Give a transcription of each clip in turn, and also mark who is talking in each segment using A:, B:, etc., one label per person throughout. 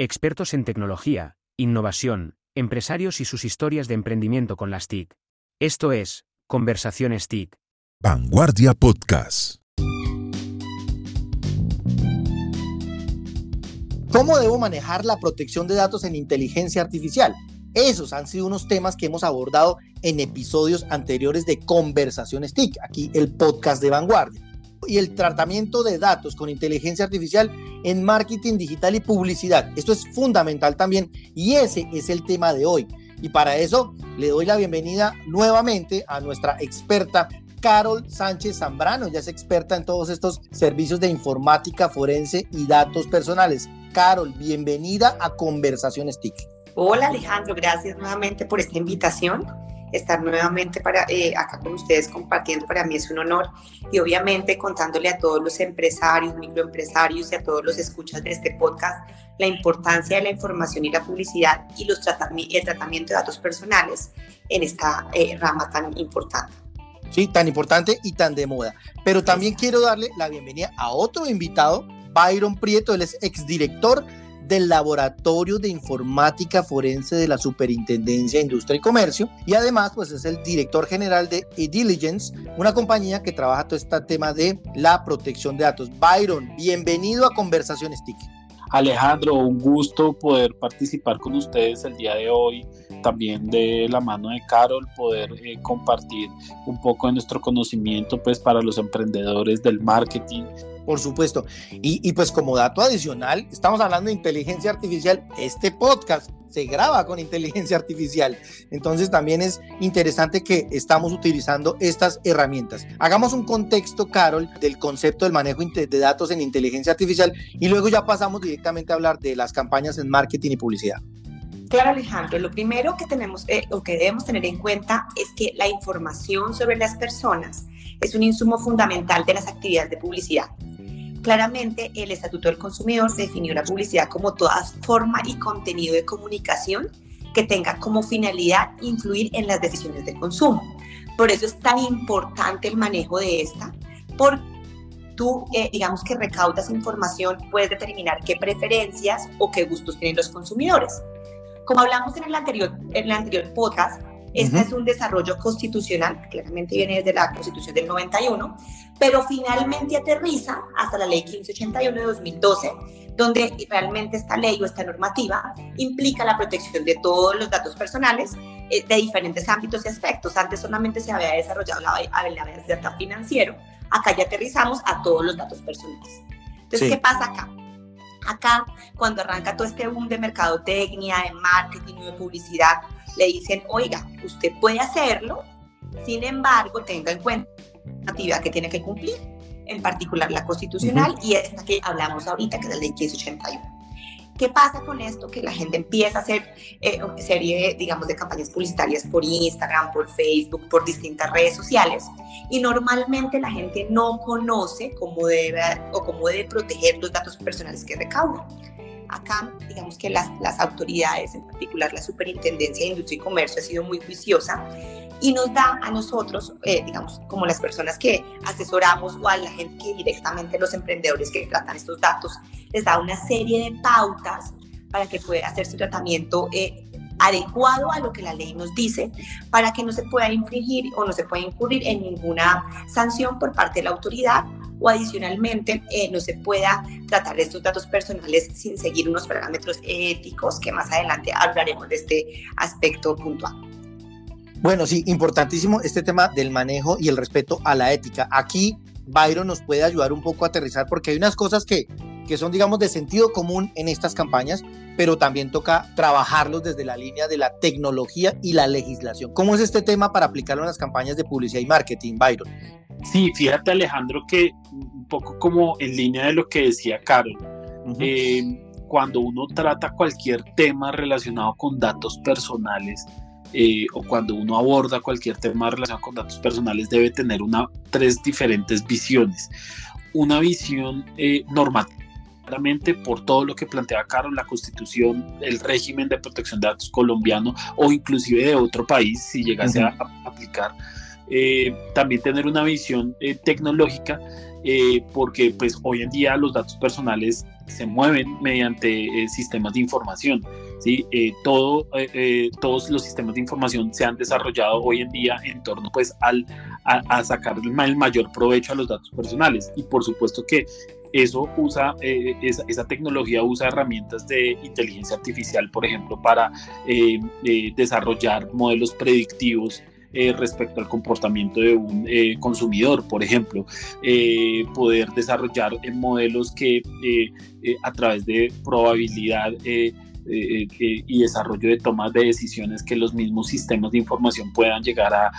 A: Expertos en tecnología, innovación, empresarios y sus historias de emprendimiento con las TIC. Esto es, Conversaciones TIC.
B: Vanguardia Podcast.
C: ¿Cómo debo manejar la protección de datos en inteligencia artificial? Esos han sido unos temas que hemos abordado en episodios anteriores de Conversaciones TIC, aquí el podcast de Vanguardia y el tratamiento de datos con inteligencia artificial en marketing digital y publicidad. Esto es fundamental también y ese es el tema de hoy. Y para eso le doy la bienvenida nuevamente a nuestra experta Carol Sánchez Zambrano. Ya es experta en todos estos servicios de informática forense y datos personales. Carol, bienvenida a Conversaciones TIC.
D: Hola Alejandro, gracias nuevamente por esta invitación estar nuevamente para, eh, acá con ustedes compartiendo. Para mí es un honor y obviamente contándole a todos los empresarios, microempresarios y a todos los escuchas de este podcast la importancia de la información y la publicidad y los el tratamiento de datos personales en esta eh, rama tan importante.
C: Sí, tan importante y tan de moda. Pero también quiero darle la bienvenida a otro invitado, Byron Prieto, él es exdirector del Laboratorio de Informática Forense de la Superintendencia de Industria y Comercio y además pues es el director general de eDiligence, una compañía que trabaja todo este tema de la protección de datos. Byron, bienvenido a Conversaciones TIC.
E: Alejandro, un gusto poder participar con ustedes el día de hoy, también de la mano de Carol, poder eh, compartir un poco de nuestro conocimiento pues para los emprendedores del marketing
C: por supuesto. Y, pues como dato adicional, estamos hablando de inteligencia artificial. Este podcast se graba con inteligencia artificial. Entonces también es interesante que estamos utilizando estas herramientas. Hagamos un contexto, Carol, del concepto del manejo de datos en inteligencia artificial y luego ya pasamos directamente a hablar de las campañas en marketing y publicidad.
D: Claro, Alejandro, lo primero que tenemos eh, o que debemos tener en cuenta es que la información sobre las personas es un insumo fundamental de las actividades de publicidad. Claramente, el Estatuto del Consumidor definió la publicidad como toda forma y contenido de comunicación que tenga como finalidad influir en las decisiones de consumo. Por eso es tan importante el manejo de esta, porque tú, eh, digamos que recaudas información, puedes determinar qué preferencias o qué gustos tienen los consumidores. Como hablamos en el anterior, en el anterior podcast, este es un desarrollo constitucional, claramente viene desde la Constitución del 91, pero finalmente aterriza hasta la Ley 1581 de 2012, donde realmente esta ley o esta normativa implica la protección de todos los datos personales eh, de diferentes ámbitos y aspectos. Antes solamente se había desarrollado la, la dato financiero, acá ya aterrizamos a todos los datos personales. Entonces, ¿qué pasa acá? Acá, cuando arranca todo este boom de mercadotecnia, de marketing y de publicidad, le dicen, oiga, usted puede hacerlo, sin embargo, tenga en cuenta actividad que tiene que cumplir, en particular la constitucional y esta que hablamos ahorita, que es la ley 1581. ¿Qué pasa con esto? Que la gente empieza a hacer eh, serie, digamos, de campañas publicitarias por Instagram, por Facebook, por distintas redes sociales y normalmente la gente no conoce cómo debe o cómo debe proteger los datos personales que recauda. Acá, digamos que las, las autoridades, en particular la Superintendencia de Industria y Comercio, ha sido muy juiciosa y nos da a nosotros, eh, digamos, como las personas que asesoramos o a la gente que directamente los emprendedores que tratan estos datos, les da una serie de pautas para que pueda hacer su tratamiento eh, adecuado a lo que la ley nos dice, para que no se pueda infringir o no se pueda incurrir en ninguna sanción por parte de la autoridad o adicionalmente eh, no se pueda tratar estos datos personales sin seguir unos parámetros éticos que más adelante hablaremos de este aspecto puntual.
C: Bueno, sí, importantísimo este tema del manejo y el respeto a la ética. Aquí Byron nos puede ayudar un poco a aterrizar porque hay unas cosas que, que son, digamos, de sentido común en estas campañas, pero también toca trabajarlos desde la línea de la tecnología y la legislación. ¿Cómo es este tema para aplicarlo en las campañas de publicidad y marketing, Byron?
E: Sí, fíjate Alejandro que un poco como en línea de lo que decía Carol, eh, cuando uno trata cualquier tema relacionado con datos personales, eh, o cuando uno aborda cualquier tema relacionado con datos personales debe tener una, tres diferentes visiones. Una visión eh, normativa por todo lo que plantea Carol, la constitución, el régimen de protección de datos colombiano o inclusive de otro país si llegase a, aplicar. Eh, también tener una visión tecnológica porque pues hoy en día los datos personales se mueven mediante eh, sistemas de información. ¿sí? Eh, todo, todos los sistemas de información se han desarrollado hoy en día en torno pues, al, a, sacar el, mayor provecho a los datos personales. Y por supuesto que eso usa, esa, esa, tecnología usa herramientas de inteligencia artificial, por ejemplo, para desarrollar modelos predictivos eh, respecto al comportamiento de un eh, consumidor, por ejemplo, eh, poder desarrollar modelos que a través de probabilidad y desarrollo de tomas de decisiones que los mismos sistemas de información puedan llegar a,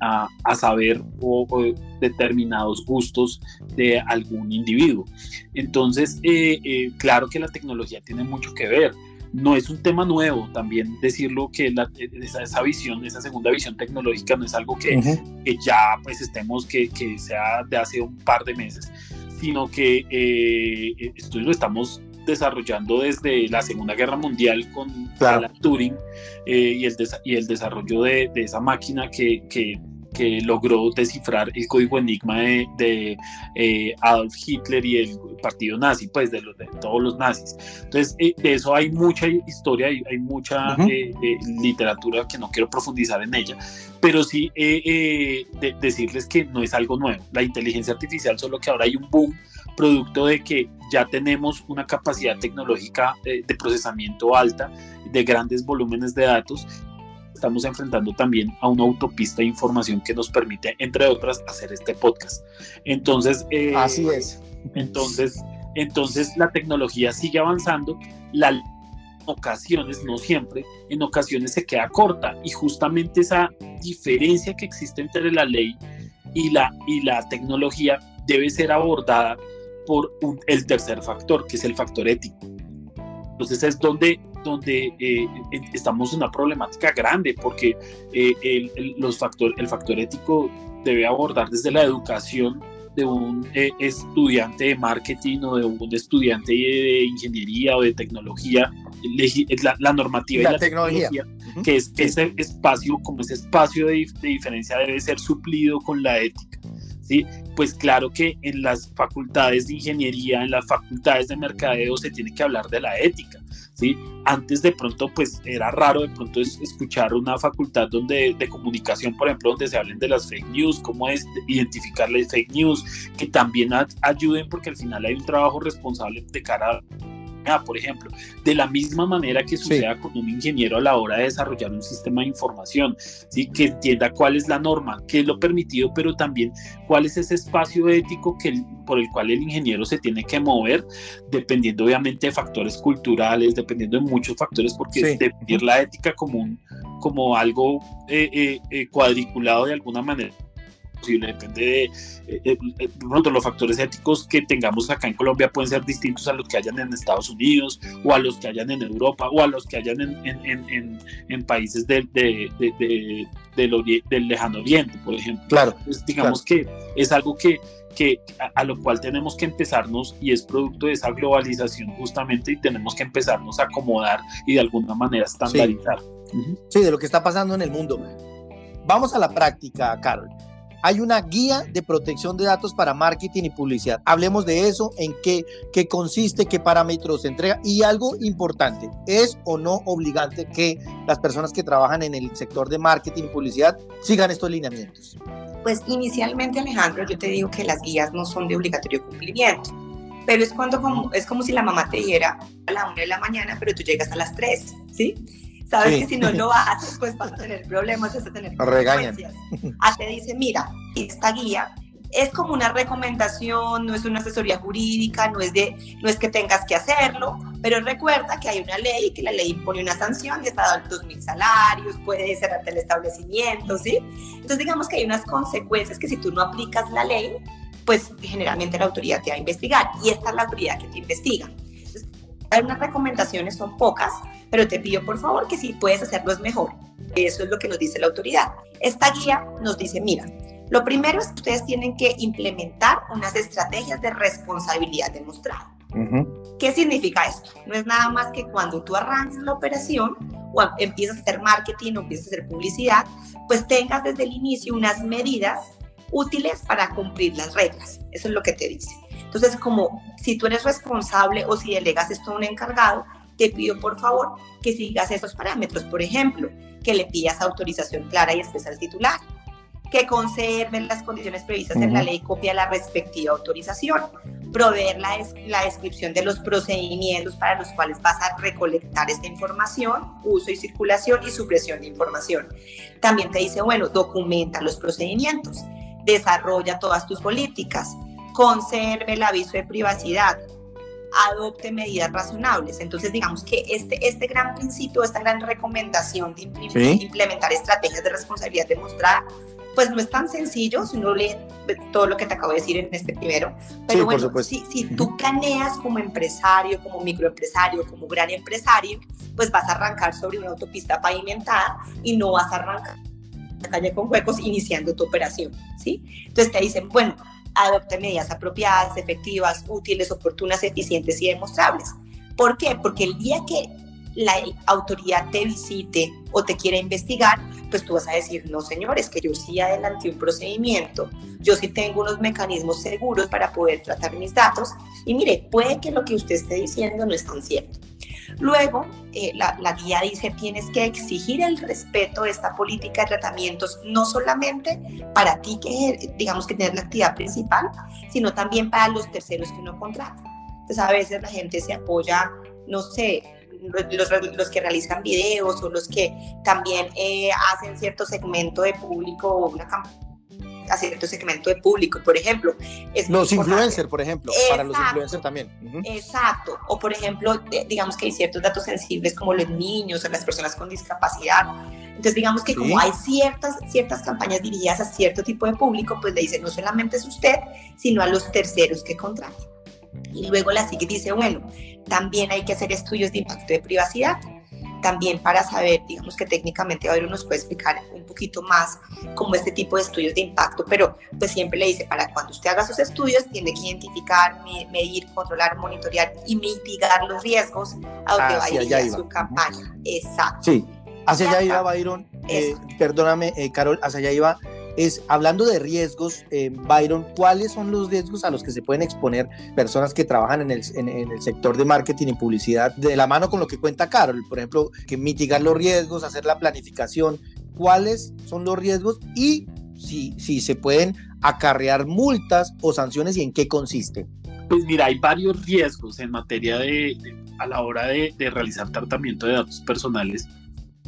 E: a, saber o, determinados gustos de algún individuo. Entonces, claro que la tecnología tiene mucho que ver no es un tema nuevo también decirlo que esa, visión, esa segunda visión tecnológica no es algo que, ya pues estemos, que, que, sea de hace un par de meses, sino que eh, esto lo estamos desarrollando desde la Segunda Guerra Mundial con Alan Turing eh, y, el y el desarrollo de, esa máquina que, que que logró descifrar el código enigma de, eh, Adolf Hitler y el partido nazi, pues de, los, de todos los nazis. Entonces, eh, de eso hay mucha historia, hay, hay mucha eh, literatura que no quiero profundizar en ella, pero sí decirles que no es algo nuevo. La inteligencia artificial, solo que ahora hay un boom producto de que ya tenemos una capacidad tecnológica de procesamiento alta de grandes volúmenes de datos estamos enfrentando también a una autopista de información que nos permite, entre otras, hacer este podcast. Entonces,
C: eh, así es.
E: Entonces, entonces la tecnología sigue avanzando, la ocasiones, no siempre, en ocasiones se queda corta y justamente esa diferencia que existe entre la ley y la, y la tecnología debe ser abordada por el tercer factor, que es el factor ético. Entonces es donde donde eh, estamos en una problemática grande porque eh, el, los factor, el factor ético debe abordar desde la educación de un eh, estudiante de marketing o de un estudiante de ingeniería o de tecnología, la, la normativa y la, tecnología, que es ese espacio, como ese espacio de, de diferencia debe ser suplido con la ética. ¿Sí? Pues claro que en las facultades de ingeniería, en las facultades de mercadeo se tiene que hablar de la ética, ¿sí? Antes de pronto, pues era raro de pronto escuchar una facultad donde, de comunicación, por ejemplo, donde se hablen de las fake news, cómo es identificar las fake news, que también ayuden porque al final hay un trabajo responsable de cara a por ejemplo, de la misma manera que suceda con un ingeniero a la hora de desarrollar un sistema de información, ¿sí? que entienda cuál es la norma, qué es lo permitido, pero también cuál es ese espacio ético que, por el cual el ingeniero se tiene que mover, dependiendo obviamente de factores culturales, dependiendo de muchos factores, porque definir la ética como, un, como algo eh, eh, eh, cuadriculado de alguna manera depende de, eh, eh, de pronto los factores éticos que tengamos acá en Colombia pueden ser distintos a los que hayan en Estados Unidos o a los que hayan en Europa o a los que hayan en, en, en, en países del, de, de, del, lejano oriente, por ejemplo.
C: Claro.
E: digamos que es algo que, que a, lo cual tenemos que empezarnos y es producto de esa globalización justamente y tenemos que empezarnos a acomodar y de alguna manera estandarizar.
C: sí de lo que está pasando en el mundo. Vamos a la práctica, Carol hay una guía de protección de datos para marketing y publicidad. Hablemos de eso, en qué, qué consiste, qué parámetros se entrega y algo importante, ¿es o no obligante que las personas que trabajan en el sector de marketing y publicidad sigan estos lineamientos?
D: Pues inicialmente, Alejandro, yo te digo que las guías no son de obligatorio cumplimiento, pero es cuando como, es como si la mamá te diera a la una de la mañana, pero tú llegas a las 3, ¿sí? Sabes que si no lo haces, pues vas a tener problemas, vas a tener consecuencias. Ah, te dice, mira, esta guía es como una recomendación, no es una asesoría jurídica, no es, de, no es que tengas que hacerlo, pero recuerda que hay una ley, que la ley impone una sanción de hasta dos mil salarios, puede cerrarte el establecimiento, ¿sí? Entonces digamos que hay unas consecuencias que si tú no aplicas la ley, pues generalmente la autoridad te va a investigar y esta es la autoridad que te investiga. Entonces, hay unas recomendaciones, son pocas, pero te pido por favor que si puedes hacerlo es mejor. Eso es lo que nos dice la autoridad. Esta guía nos dice, mira, lo primero es que ustedes tienen que implementar unas estrategias de responsabilidad demostrada. ¿Qué significa esto? No es nada más que cuando tú arranques la operación o empiezas a hacer marketing o empiezas a hacer publicidad, pues tengas desde el inicio unas medidas útiles para cumplir las reglas. Eso es lo que te dice. Entonces, como si tú eres responsable o si delegas esto a un encargado, te pido por favor que sigas esos parámetros. Por ejemplo, que le pidas autorización clara y expresa al titular, que conserven las condiciones previstas en la ley copia la respectiva autorización, proveer la, la, descripción de los procedimientos para los cuales vas a recolectar esta información, uso y circulación y supresión de información. También te dice, bueno, documenta los procedimientos, desarrolla todas tus políticas, conserve el aviso de privacidad, adopte medidas razonables. Entonces, digamos que este, este gran principio, esta gran recomendación de implementar estrategias de responsabilidad demostrada, pues no es tan sencillo si uno lee todo lo que te acabo de decir en este primero. Pero bueno, si, si tú planeas como empresario, como microempresario, como gran empresario, pues vas a arrancar sobre una autopista pavimentada y no vas a arrancar la calle con huecos iniciando tu operación, ¿sí? Entonces te dicen, bueno, adopte medidas apropiadas, efectivas, útiles, oportunas, eficientes y demostrables. ¿Por qué? Porque el día que la autoridad te visite o te quiera investigar, pues tú vas a decir, no señores, que yo sí adelanté un procedimiento, yo sí tengo unos mecanismos seguros para poder tratar mis datos y mire, puede que lo que usted esté diciendo no es tan cierto. Luego, eh, la, guía dice, tienes que exigir el respeto de esta política de tratamientos, no solamente para ti, que digamos que tienes la actividad principal, sino también para los terceros que uno contrata. Entonces, a veces la gente se apoya, no sé, los, los, que realizan videos o los que también eh, hacen cierto segmento de público o una campaña a cierto segmento de público, por ejemplo.
C: Es los influencers, por ejemplo, para los influencers también.
D: Exacto, o por ejemplo, digamos que hay ciertos datos sensibles como los niños o las personas con discapacidad. Entonces, digamos que como hay ciertas, ciertas campañas dirigidas a cierto tipo de público, pues le dicen no solamente es usted, sino a los terceros que contraten. Y luego la sigue dice, bueno, también hay que hacer estudios de impacto de privacidad, también para saber, digamos que técnicamente ver nos puede explicar un poquito más cómo este tipo de estudios de impacto, pero pues siempre le dice, para cuando usted haga sus estudios, tiene que identificar, medir, controlar, monitorear y mitigar los riesgos a donde va a ir su campaña. Exacto.
C: Sí, hacia allá iba Byron, eh, perdóname, eh, Carol, hacia allá iba es hablando de riesgos, eh, Byron, ¿cuáles son los riesgos a los que se pueden exponer personas que trabajan en el, sector de marketing y publicidad de la mano con lo que cuenta Carol? Por ejemplo, que mitigar los riesgos, hacer la planificación, ¿cuáles son los riesgos y si, si se pueden acarrear multas o sanciones y en qué consiste?
E: Pues mira, hay varios riesgos en materia de, a la hora de realizar tratamiento de datos personales.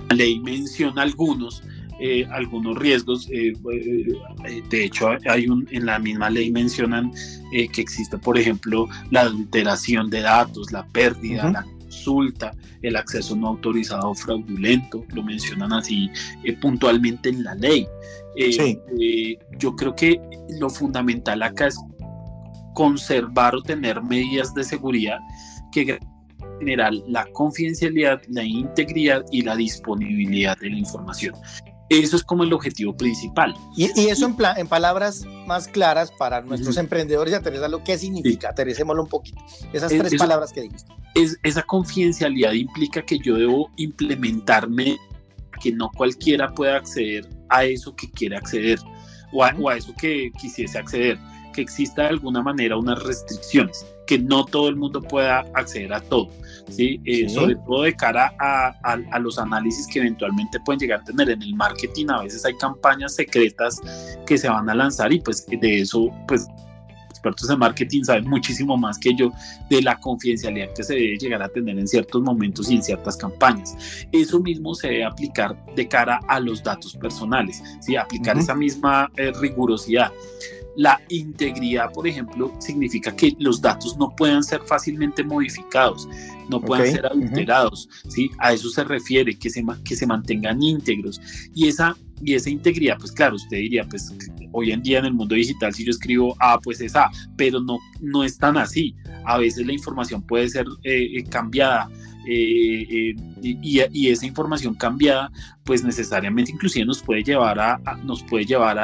E: La ley menciona algunos, eh, algunos riesgos. Eh, eh, de hecho, hay un, en la misma ley mencionan que existe, por ejemplo, la adulteración de datos, la pérdida, la consulta, el acceso no autorizado fraudulento, lo mencionan así puntualmente en la ley. yo creo que lo fundamental acá es conservar o tener medidas de seguridad que general la confidencialidad, la integridad y la disponibilidad de la información. Eso es como el objetivo principal.
C: Y, eso en, en, palabras más claras para nuestros emprendedores y lo ¿qué significa? Aterricémoslo un poquito. Esas tres palabras que dijiste.
E: Es, esa confidencialidad implica que yo debo implementarme, que no cualquiera pueda acceder a eso que quiere acceder o a, o a eso que quisiese acceder, que exista de alguna manera unas restricciones que no todo el mundo pueda acceder a todo, ¿sí? Eh, sobre todo de cara a, a, los análisis que eventualmente pueden llegar a tener en el marketing, a veces hay campañas secretas que se van a lanzar y pues de eso, pues expertos en marketing saben muchísimo más que yo de la confidencialidad que se debe llegar a tener en ciertos momentos y en ciertas campañas. Eso mismo se debe aplicar de cara a los datos personales, ¿sí? aplicar esa misma eh, rigurosidad. La integridad, por ejemplo, significa que los datos no puedan ser fácilmente modificados, no puedan ser adulterados, ¿sí? A eso se refiere, que se, que se mantengan íntegros. Y esa, y esa integridad, pues claro, usted diría, pues hoy en día en el mundo digital, si yo escribo A, pues es A, pero no, no es tan así. A veces la información puede ser eh, eh, cambiada. Eh, y, y, esa información cambiada pues necesariamente inclusive nos puede llevar a, nos puede llevar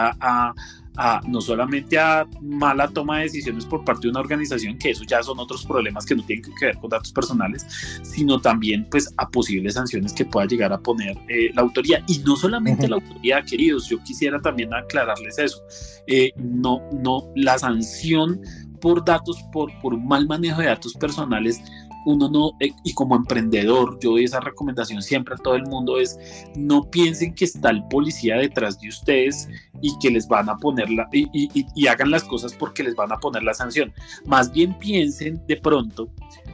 E: a no solamente a mala toma de decisiones por parte de una organización, que eso ya son otros problemas que no tienen que ver con datos personales, sino también pues a posibles sanciones que pueda llegar a poner eh, la autoría. Y no solamente la autoría, queridos, yo quisiera también aclararles eso. Eh, no, no, la sanción por datos, por, por mal manejo de datos personales, uno no, eh, y como emprendedor, yo doy esa recomendación siempre a todo el mundo es, no piensen que está el policía detrás de ustedes y que les van a poner la, y, y, hagan las cosas porque les van a poner la sanción. Más bien piensen de pronto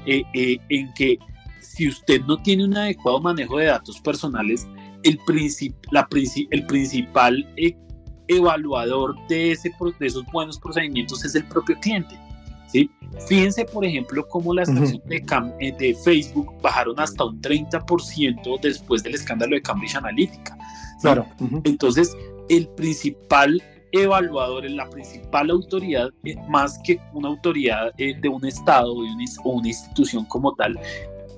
E: eh, eh, en que si usted no tiene un adecuado manejo de datos personales, el, la, el principal evaluador de, ese, de esos buenos procedimientos es el propio cliente. ¿Sí? Fíjense, por ejemplo, cómo las acciones eh, de, Facebook bajaron hasta un 30% después del escándalo de Cambridge Analytica.
C: Claro.
E: Entonces, el principal evaluador, la principal autoridad, eh, más que una autoridad eh, de un Estado o una institución como tal,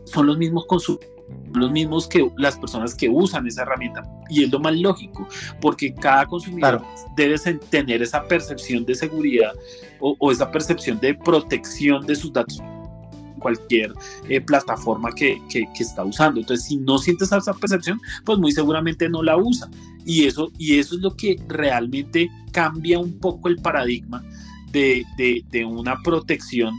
E: son los mismos consumidores los mismos que las personas que usan esa herramienta. Y es lo más lógico, porque cada consumidor debe tener esa percepción de seguridad o, esa percepción de protección de sus datos cualquier eh, plataforma que, que, está usando. Entonces, si no sientes esa percepción, pues muy seguramente no la usa. Y eso, y eso es lo que realmente cambia un poco el paradigma de, de, de una protección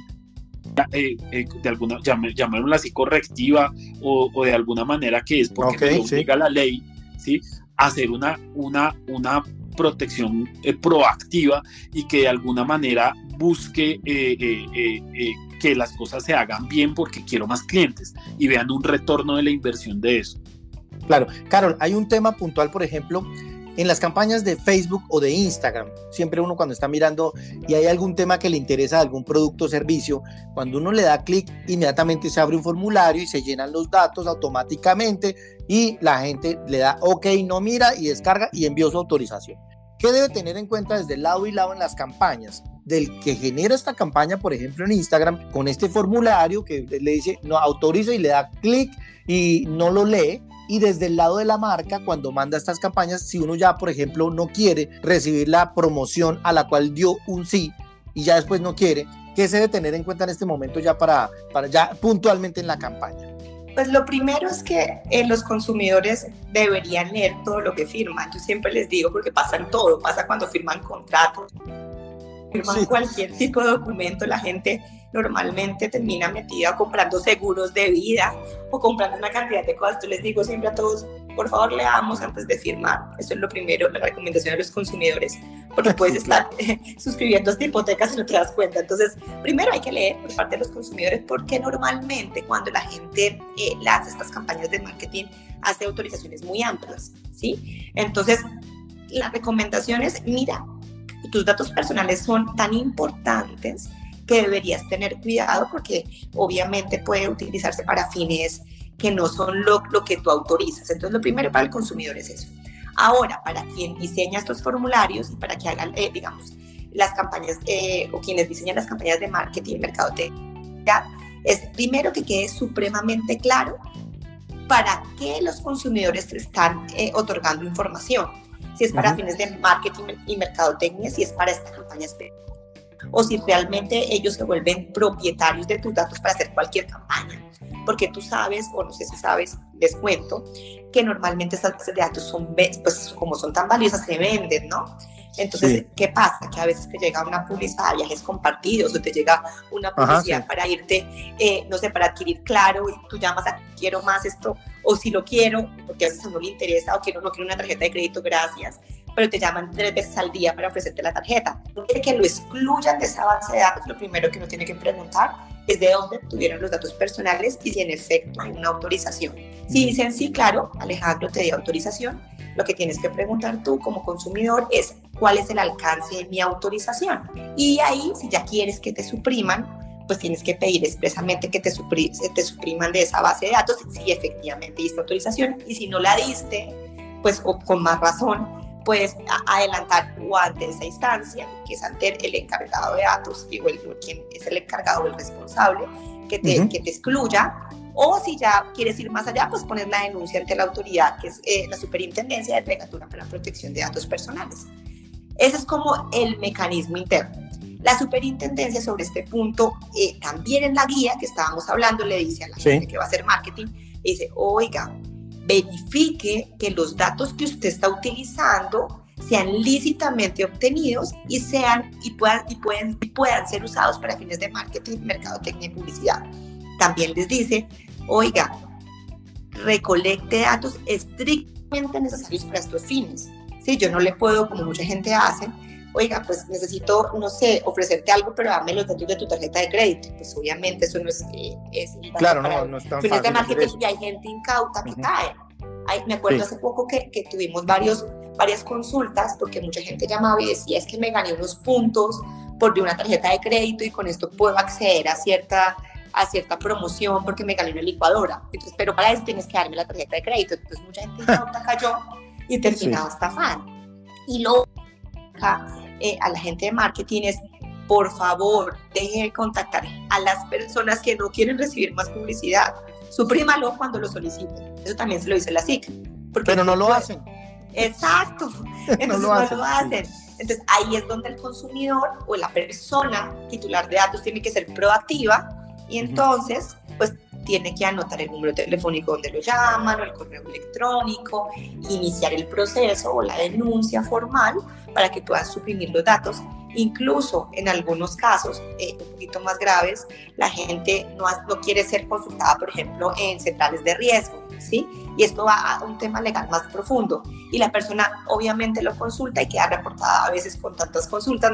E: eh, eh, de alguna, llamémosla así, correctiva o, de alguna manera que es porque okay, obliga la ley, ¿sí? hacer una, una, una protección eh, proactiva y que de alguna manera busque que las cosas se hagan bien porque quiero más clientes y vean un retorno de la inversión de eso.
C: Claro, Carol, hay un tema puntual, por ejemplo, en las campañas de Facebook o de Instagram, siempre uno cuando está mirando y hay algún tema que le interesa algún producto o servicio, cuando uno le da clic, inmediatamente se abre un formulario y se llenan los datos automáticamente y la gente le da OK, no mira y descarga y envió su autorización. ¿Qué debe tener en cuenta desde lado y lado en las campañas? Del que genera esta campaña, por ejemplo, en Instagram, con este formulario que le dice no autoriza y le da clic y no lo lee, y desde el lado de la marca, cuando manda estas campañas, si uno ya, por ejemplo, no quiere recibir la promoción a la cual dio un sí y ya después no quiere, ¿qué se debe tener en cuenta en este momento ya para, ya puntualmente en la campaña?
D: Pues lo primero es que eh, los consumidores deberían leer todo lo que firman. Yo siempre les digo porque pasa en todo, pasa cuando firman contratos, firman cualquier tipo de documento, la gente normalmente termina metida comprando seguros de vida o comprando una cantidad de cosas. Yo les digo siempre a todos, por favor leamos antes de firmar. Eso es lo primero, la recomendación de los consumidores, porque puedes estar suscribiendo esta hipotecas y no te das cuenta. Entonces, primero hay que leer por parte de los consumidores, porque normalmente cuando la gente eh, lanza estas campañas de marketing, hace autorizaciones muy amplias, ¿sí? Entonces, la recomendación es, mira, tus datos personales son tan importantes que deberías tener cuidado porque obviamente puede utilizarse para fines que no son lo, lo que tú autorizas. Entonces, lo primero para el consumidor es eso. Ahora, para quien diseña estos formularios y para que hagan, eh, digamos, las campañas eh, o quienes diseñan las campañas de marketing y mercadotecnia, es primero que quede supremamente claro para qué los consumidores están eh, otorgando información. Si es para fines de marketing y mercadotecnia, si es para estas campañas o si realmente ellos se vuelven propietarios de tus datos para hacer cualquier campaña. Porque tú sabes, o no sé si sabes, les cuento, que normalmente estas bases de datos son, pues como son tan valiosas, se venden, ¿no? Entonces, ¿qué pasa? Que a veces te llega una publicidad de viajes compartidos o te llega una publicidad para irte, eh, no sé, para adquirir claro y tú llamas a quiero más esto o si lo quiero, porque a veces no le interesa o quiero, no quiero una tarjeta de crédito, gracias pero te llaman tres veces al día para ofrecerte la tarjeta. Que lo excluyan de esa base de datos, lo primero que uno tiene que preguntar es de dónde tuvieron los datos personales y si en efecto hay una autorización. Si dicen sí, claro, Alejandro te dio autorización, lo que tienes que preguntar tú como consumidor es cuál es el alcance de mi autorización. Y ahí, si ya quieres que te supriman, pues tienes que pedir expresamente que te, te supriman de esa base de datos si efectivamente diste autorización y si no la diste, pues con más razón puedes adelantar o ante esa instancia, que es ante el encargado de datos, digo, el, quien es el encargado o el responsable, que te, que te excluya, o si ya quieres ir más allá, pues poner la denuncia ante la autoridad, que es eh, la Superintendencia de Delegatura para la Protección de Datos Personales. Ese es como el mecanismo interno. La superintendencia sobre este punto, eh, también en la guía que estábamos hablando, le dice a la gente que va a hacer marketing, dice, oiga, verifique que los datos que usted está utilizando sean lícitamente obtenidos y, sean, y, puedan, y, pueden, puedan ser usados para fines de marketing, mercadotecnia y publicidad. También les dice, oiga, recolecte datos estrictamente necesarios para estos fines. Si yo no le puedo, como mucha gente hace, oiga, pues necesito, no sé, ofrecerte algo, pero dame los datos de tu tarjeta de crédito. Pues obviamente eso no es... Eh, es
C: claro, no, no es tan fácil.
D: De marketing, y hay gente incauta que cae. me acuerdo hace poco que, que, tuvimos varios, varias consultas porque mucha gente llamaba y decía, es que me gané unos puntos por una tarjeta de crédito y con esto puedo acceder a cierta a cierta promoción porque me gané una licuadora. Entonces, pero para eso tienes que darme la tarjeta de crédito. Entonces, mucha gente cayó y terminaba sí. estafando. Y lo eh, a la gente de marketing es, por favor, deje de contactar a las personas que no quieren recibir más publicidad. Suprímalo cuando lo soliciten. Eso también se lo dice la SIC.
C: Pero no lo hacen.
D: Exacto. Entonces no lo hacen. No lo hacen. Entonces ahí es donde el consumidor o la persona titular de datos tiene que ser proactiva y entonces pues tiene que anotar el número telefónico donde lo llaman o el correo electrónico, iniciar el proceso o la denuncia formal para que puedan suprimir los datos. Incluso en algunos casos eh, un poquito más graves, la gente no, no quiere ser consultada, por ejemplo, en centrales de riesgo, ¿sí? Y esto va a un tema legal más profundo. Y la persona obviamente lo consulta y queda reportada a veces con tantas consultas,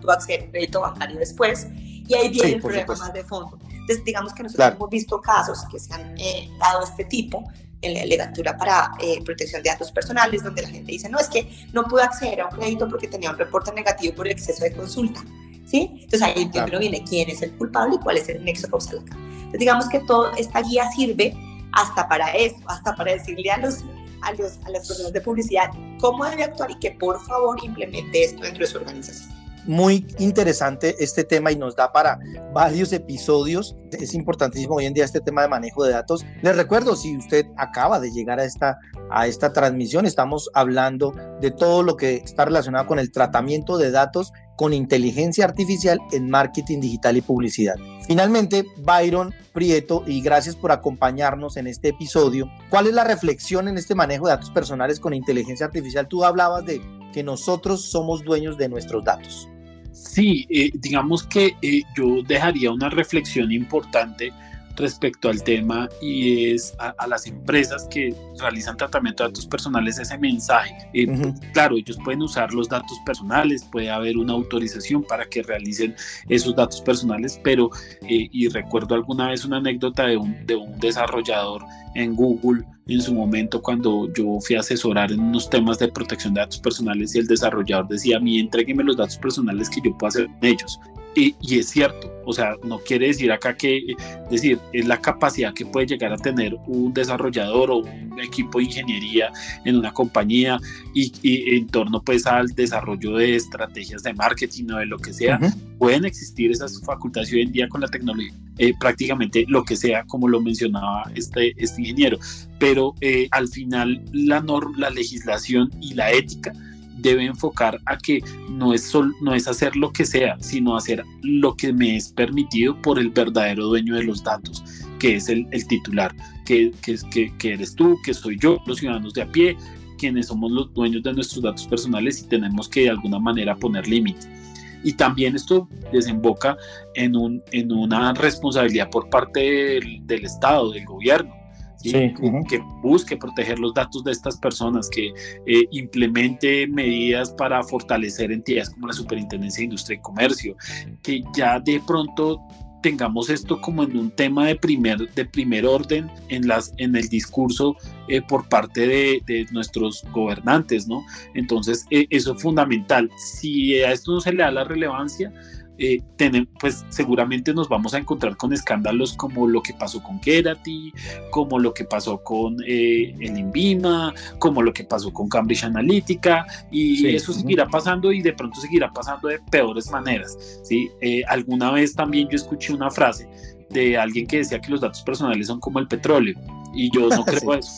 D: tu acceder a crédito bancario después, y ahí viene sí, el problema más de fondo. Entonces, digamos que nosotros claro. hemos visto casos que se han eh, dado este tipo en la legatura para eh, protección de datos personales, donde la gente dice, no, es que no pude acceder a un crédito porque tenía un reporte negativo por exceso de consulta. ¿Sí? Entonces ahí claro. viene quién es el culpable y cuál es el nexo causal acá. Entonces digamos que toda esta guía sirve hasta para eso, hasta para decirle a los, a los a las personas de publicidad cómo debe actuar y que por favor implemente esto dentro de su organización
C: muy interesante este tema y nos da para varios episodios. Es importantísimo hoy en día este tema de manejo de datos. Les recuerdo, si usted acaba de llegar a esta, a esta transmisión, estamos hablando de todo lo que está relacionado con el tratamiento de datos con inteligencia artificial en marketing digital y publicidad. Finalmente, Byron Prieto, y gracias por acompañarnos en este episodio. ¿Cuál es la reflexión en este manejo de datos personales con inteligencia artificial? Tú hablabas de que nosotros somos dueños de nuestros datos.
E: Sí, eh, digamos que eh, yo dejaría una reflexión importante respecto al tema y es a, a, las empresas que realizan tratamiento de datos personales ese mensaje. Eh, uh -huh. Claro, ellos pueden usar los datos personales, puede haber una autorización para que realicen esos datos personales, pero, eh, y recuerdo alguna vez una anécdota de un, de un desarrollador en Google en su momento cuando yo fui a asesorar en unos temas de protección de datos personales y el desarrollador decía a mí entrégueme los datos personales que yo puedo hacer con ellos y, y, es cierto, o sea, no quiere decir acá que, es decir, es la capacidad que puede llegar a tener un desarrollador o un equipo de ingeniería en una compañía y, y en torno pues al desarrollo de estrategias de marketing o de lo que sea, uh -huh. pueden existir esas facultades hoy en día con la tecnología, eh, prácticamente lo que sea, como lo mencionaba este, este ingeniero, pero eh, al final la, norma, la legislación y la ética debe enfocar a que no es, sol, no es hacer lo que sea, sino hacer lo que me es permitido por el verdadero dueño de los datos, que es el, titular, que, que, que, eres tú, que soy yo, los ciudadanos de a pie, quienes somos los dueños de nuestros datos personales y tenemos que de alguna manera poner límite. Y también esto desemboca en, un, en una responsabilidad por parte del Estado, del gobierno ¿sí? Sí, uh -huh. que busque proteger los datos de estas personas, que eh, implemente medidas para fortalecer entidades como la Superintendencia de Industria y Comercio, que ya de pronto tengamos esto como en un tema de primer, de primer orden en, las, en el discurso eh, por parte de, de, nuestros gobernantes, ¿no? Entonces, eh, eso es fundamental. Si a esto no se le da la relevancia, eh, tenemos, pues seguramente nos vamos a encontrar con escándalos como lo que pasó con Kerati, como lo que pasó con eh, el Invima, como lo que pasó con Cambridge Analytica, y sí, eso seguirá pasando y de pronto seguirá pasando de peores maneras. ¿sí? Eh, alguna vez también yo escuché una frase de alguien que decía que los datos personales son como el petróleo, y yo no creo sí. eso.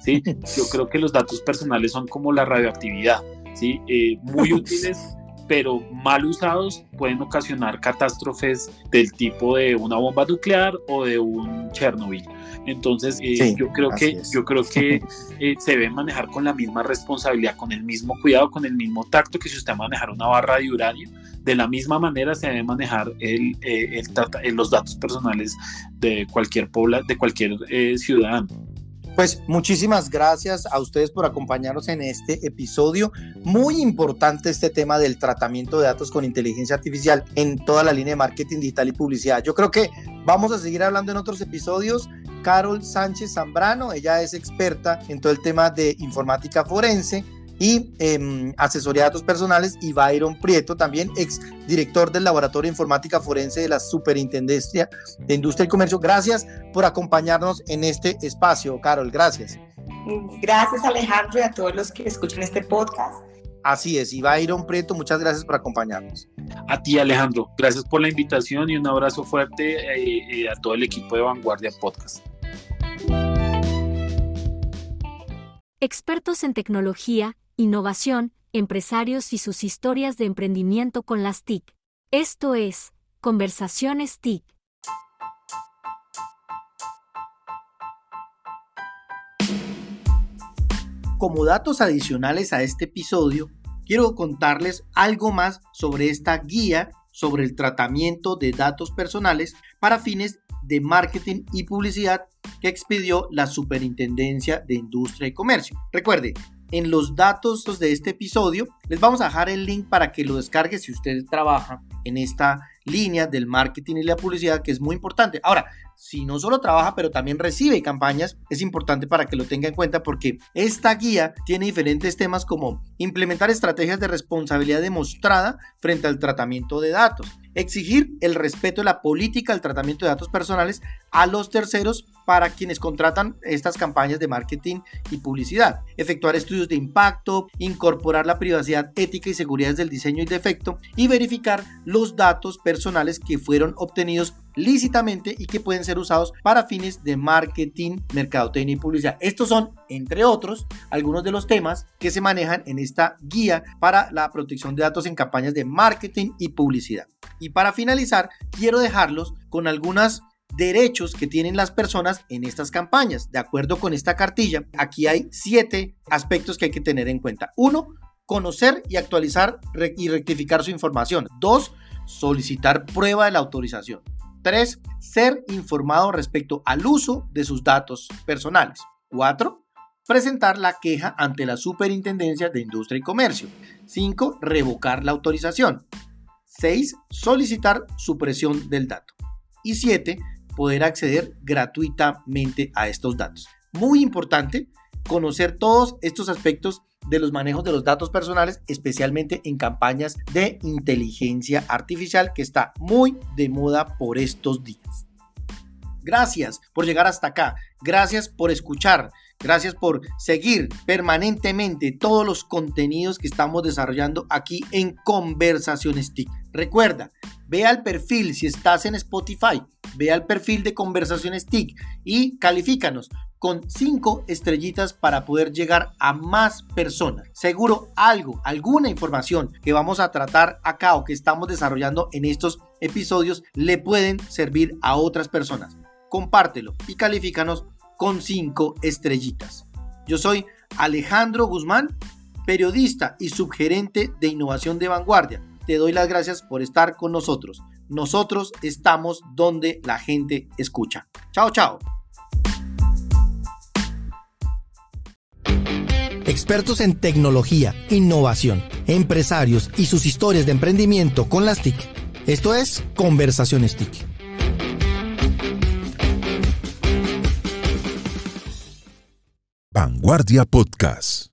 E: ¿sí? Yo creo que los datos personales son como la radioactividad, ¿sí? muy útiles pero mal usados pueden ocasionar catástrofes del tipo de una bomba nuclear o de un Chernobyl. Entonces, eh, yo creo que, yo creo que eh, se debe manejar con la misma responsabilidad, con el mismo cuidado, con el mismo tacto que si usted manejar una barra de uranio. De la misma manera se debe manejar el, eh, los datos personales de cualquier pobla, de cualquier ciudadano.
C: Pues muchísimas gracias a ustedes por acompañarnos en este episodio. Muy importante este tema del tratamiento de datos con inteligencia artificial en toda la línea de marketing digital y publicidad. Yo creo que vamos a seguir hablando en otros episodios. Carol Sánchez Zambrano, ella es experta en todo el tema de informática forense y eh, asesoría de datos personales, y Byron Prieto, también ex director del Laboratorio de Informática Forense de la Superintendencia de Industria y Comercio. Gracias por acompañarnos en este espacio, Carol, gracias.
D: Gracias Alejandro y a todos los que escuchan este podcast.
C: Así es, y Byron Prieto, muchas gracias por acompañarnos.
E: A ti Alejandro, gracias por la invitación y un abrazo fuerte eh, eh, a todo el equipo de Vanguardia Podcast.
F: Expertos en tecnología, innovación, empresarios y sus historias de emprendimiento con las TIC. Esto es, Conversaciones TIC.
C: Como datos adicionales a este episodio, quiero contarles algo más sobre esta guía sobre el tratamiento de datos personales para fines de marketing y publicidad que expidió la Superintendencia de Industria y Comercio. Recuerde, en los datos de este episodio les vamos a dejar el link para que lo descargue si usted trabaja en esta línea del marketing y la publicidad que es muy importante. Ahora, si no solo trabaja, pero también recibe campañas, es importante para que lo tenga en cuenta porque esta guía tiene diferentes temas como implementar estrategias de responsabilidad demostrada frente al tratamiento de datos, exigir el respeto de la política del tratamiento de datos personales a los terceros para quienes contratan estas campañas de marketing y publicidad, efectuar estudios de impacto, incorporar la privacidad ética y seguridad del diseño y defecto y verificar los datos personales que fueron obtenidos lícitamente y que pueden ser usados para fines de marketing, mercadotecnia y publicidad. Estos son, entre otros, algunos de los temas que se manejan en esta guía para la protección de datos en campañas de marketing y publicidad. Y para finalizar, quiero dejarlos con algunos derechos que tienen las personas en estas campañas. De acuerdo con esta cartilla, aquí hay siete aspectos que hay que tener en cuenta. Uno, conocer y actualizar y rectificar su información. Dos, solicitar prueba de la autorización. 3. Ser informado respecto al uso de sus datos personales. 4. Presentar la queja ante la Superintendencia de Industria y Comercio. 5. Revocar la autorización. 6. Solicitar supresión del dato. Y 7. Poder acceder gratuitamente a estos datos. Muy importante conocer todos estos aspectos de los manejos de los datos personales, especialmente en campañas de inteligencia artificial que está muy de moda por estos días. Gracias por llegar hasta acá, gracias por escuchar, gracias por seguir permanentemente todos los contenidos que estamos desarrollando aquí en Conversaciones TIC. Recuerda, ve al perfil si estás en Spotify, ve al perfil de Conversaciones TIC y califícanos con cinco estrellitas para poder llegar a más personas. Seguro algo, alguna información que vamos a tratar acá o que estamos desarrollando en estos episodios le pueden servir a otras personas. Compártelo y califícanos con cinco estrellitas. Yo soy Alejandro Guzmán, periodista y subgerente de innovación de vanguardia. Te doy las gracias por estar con nosotros. Nosotros estamos donde la gente escucha. Chao, chao.
G: Expertos en tecnología, innovación, empresarios y sus historias de emprendimiento con las TIC. Esto es Conversaciones TIC.
B: Vanguardia Podcast.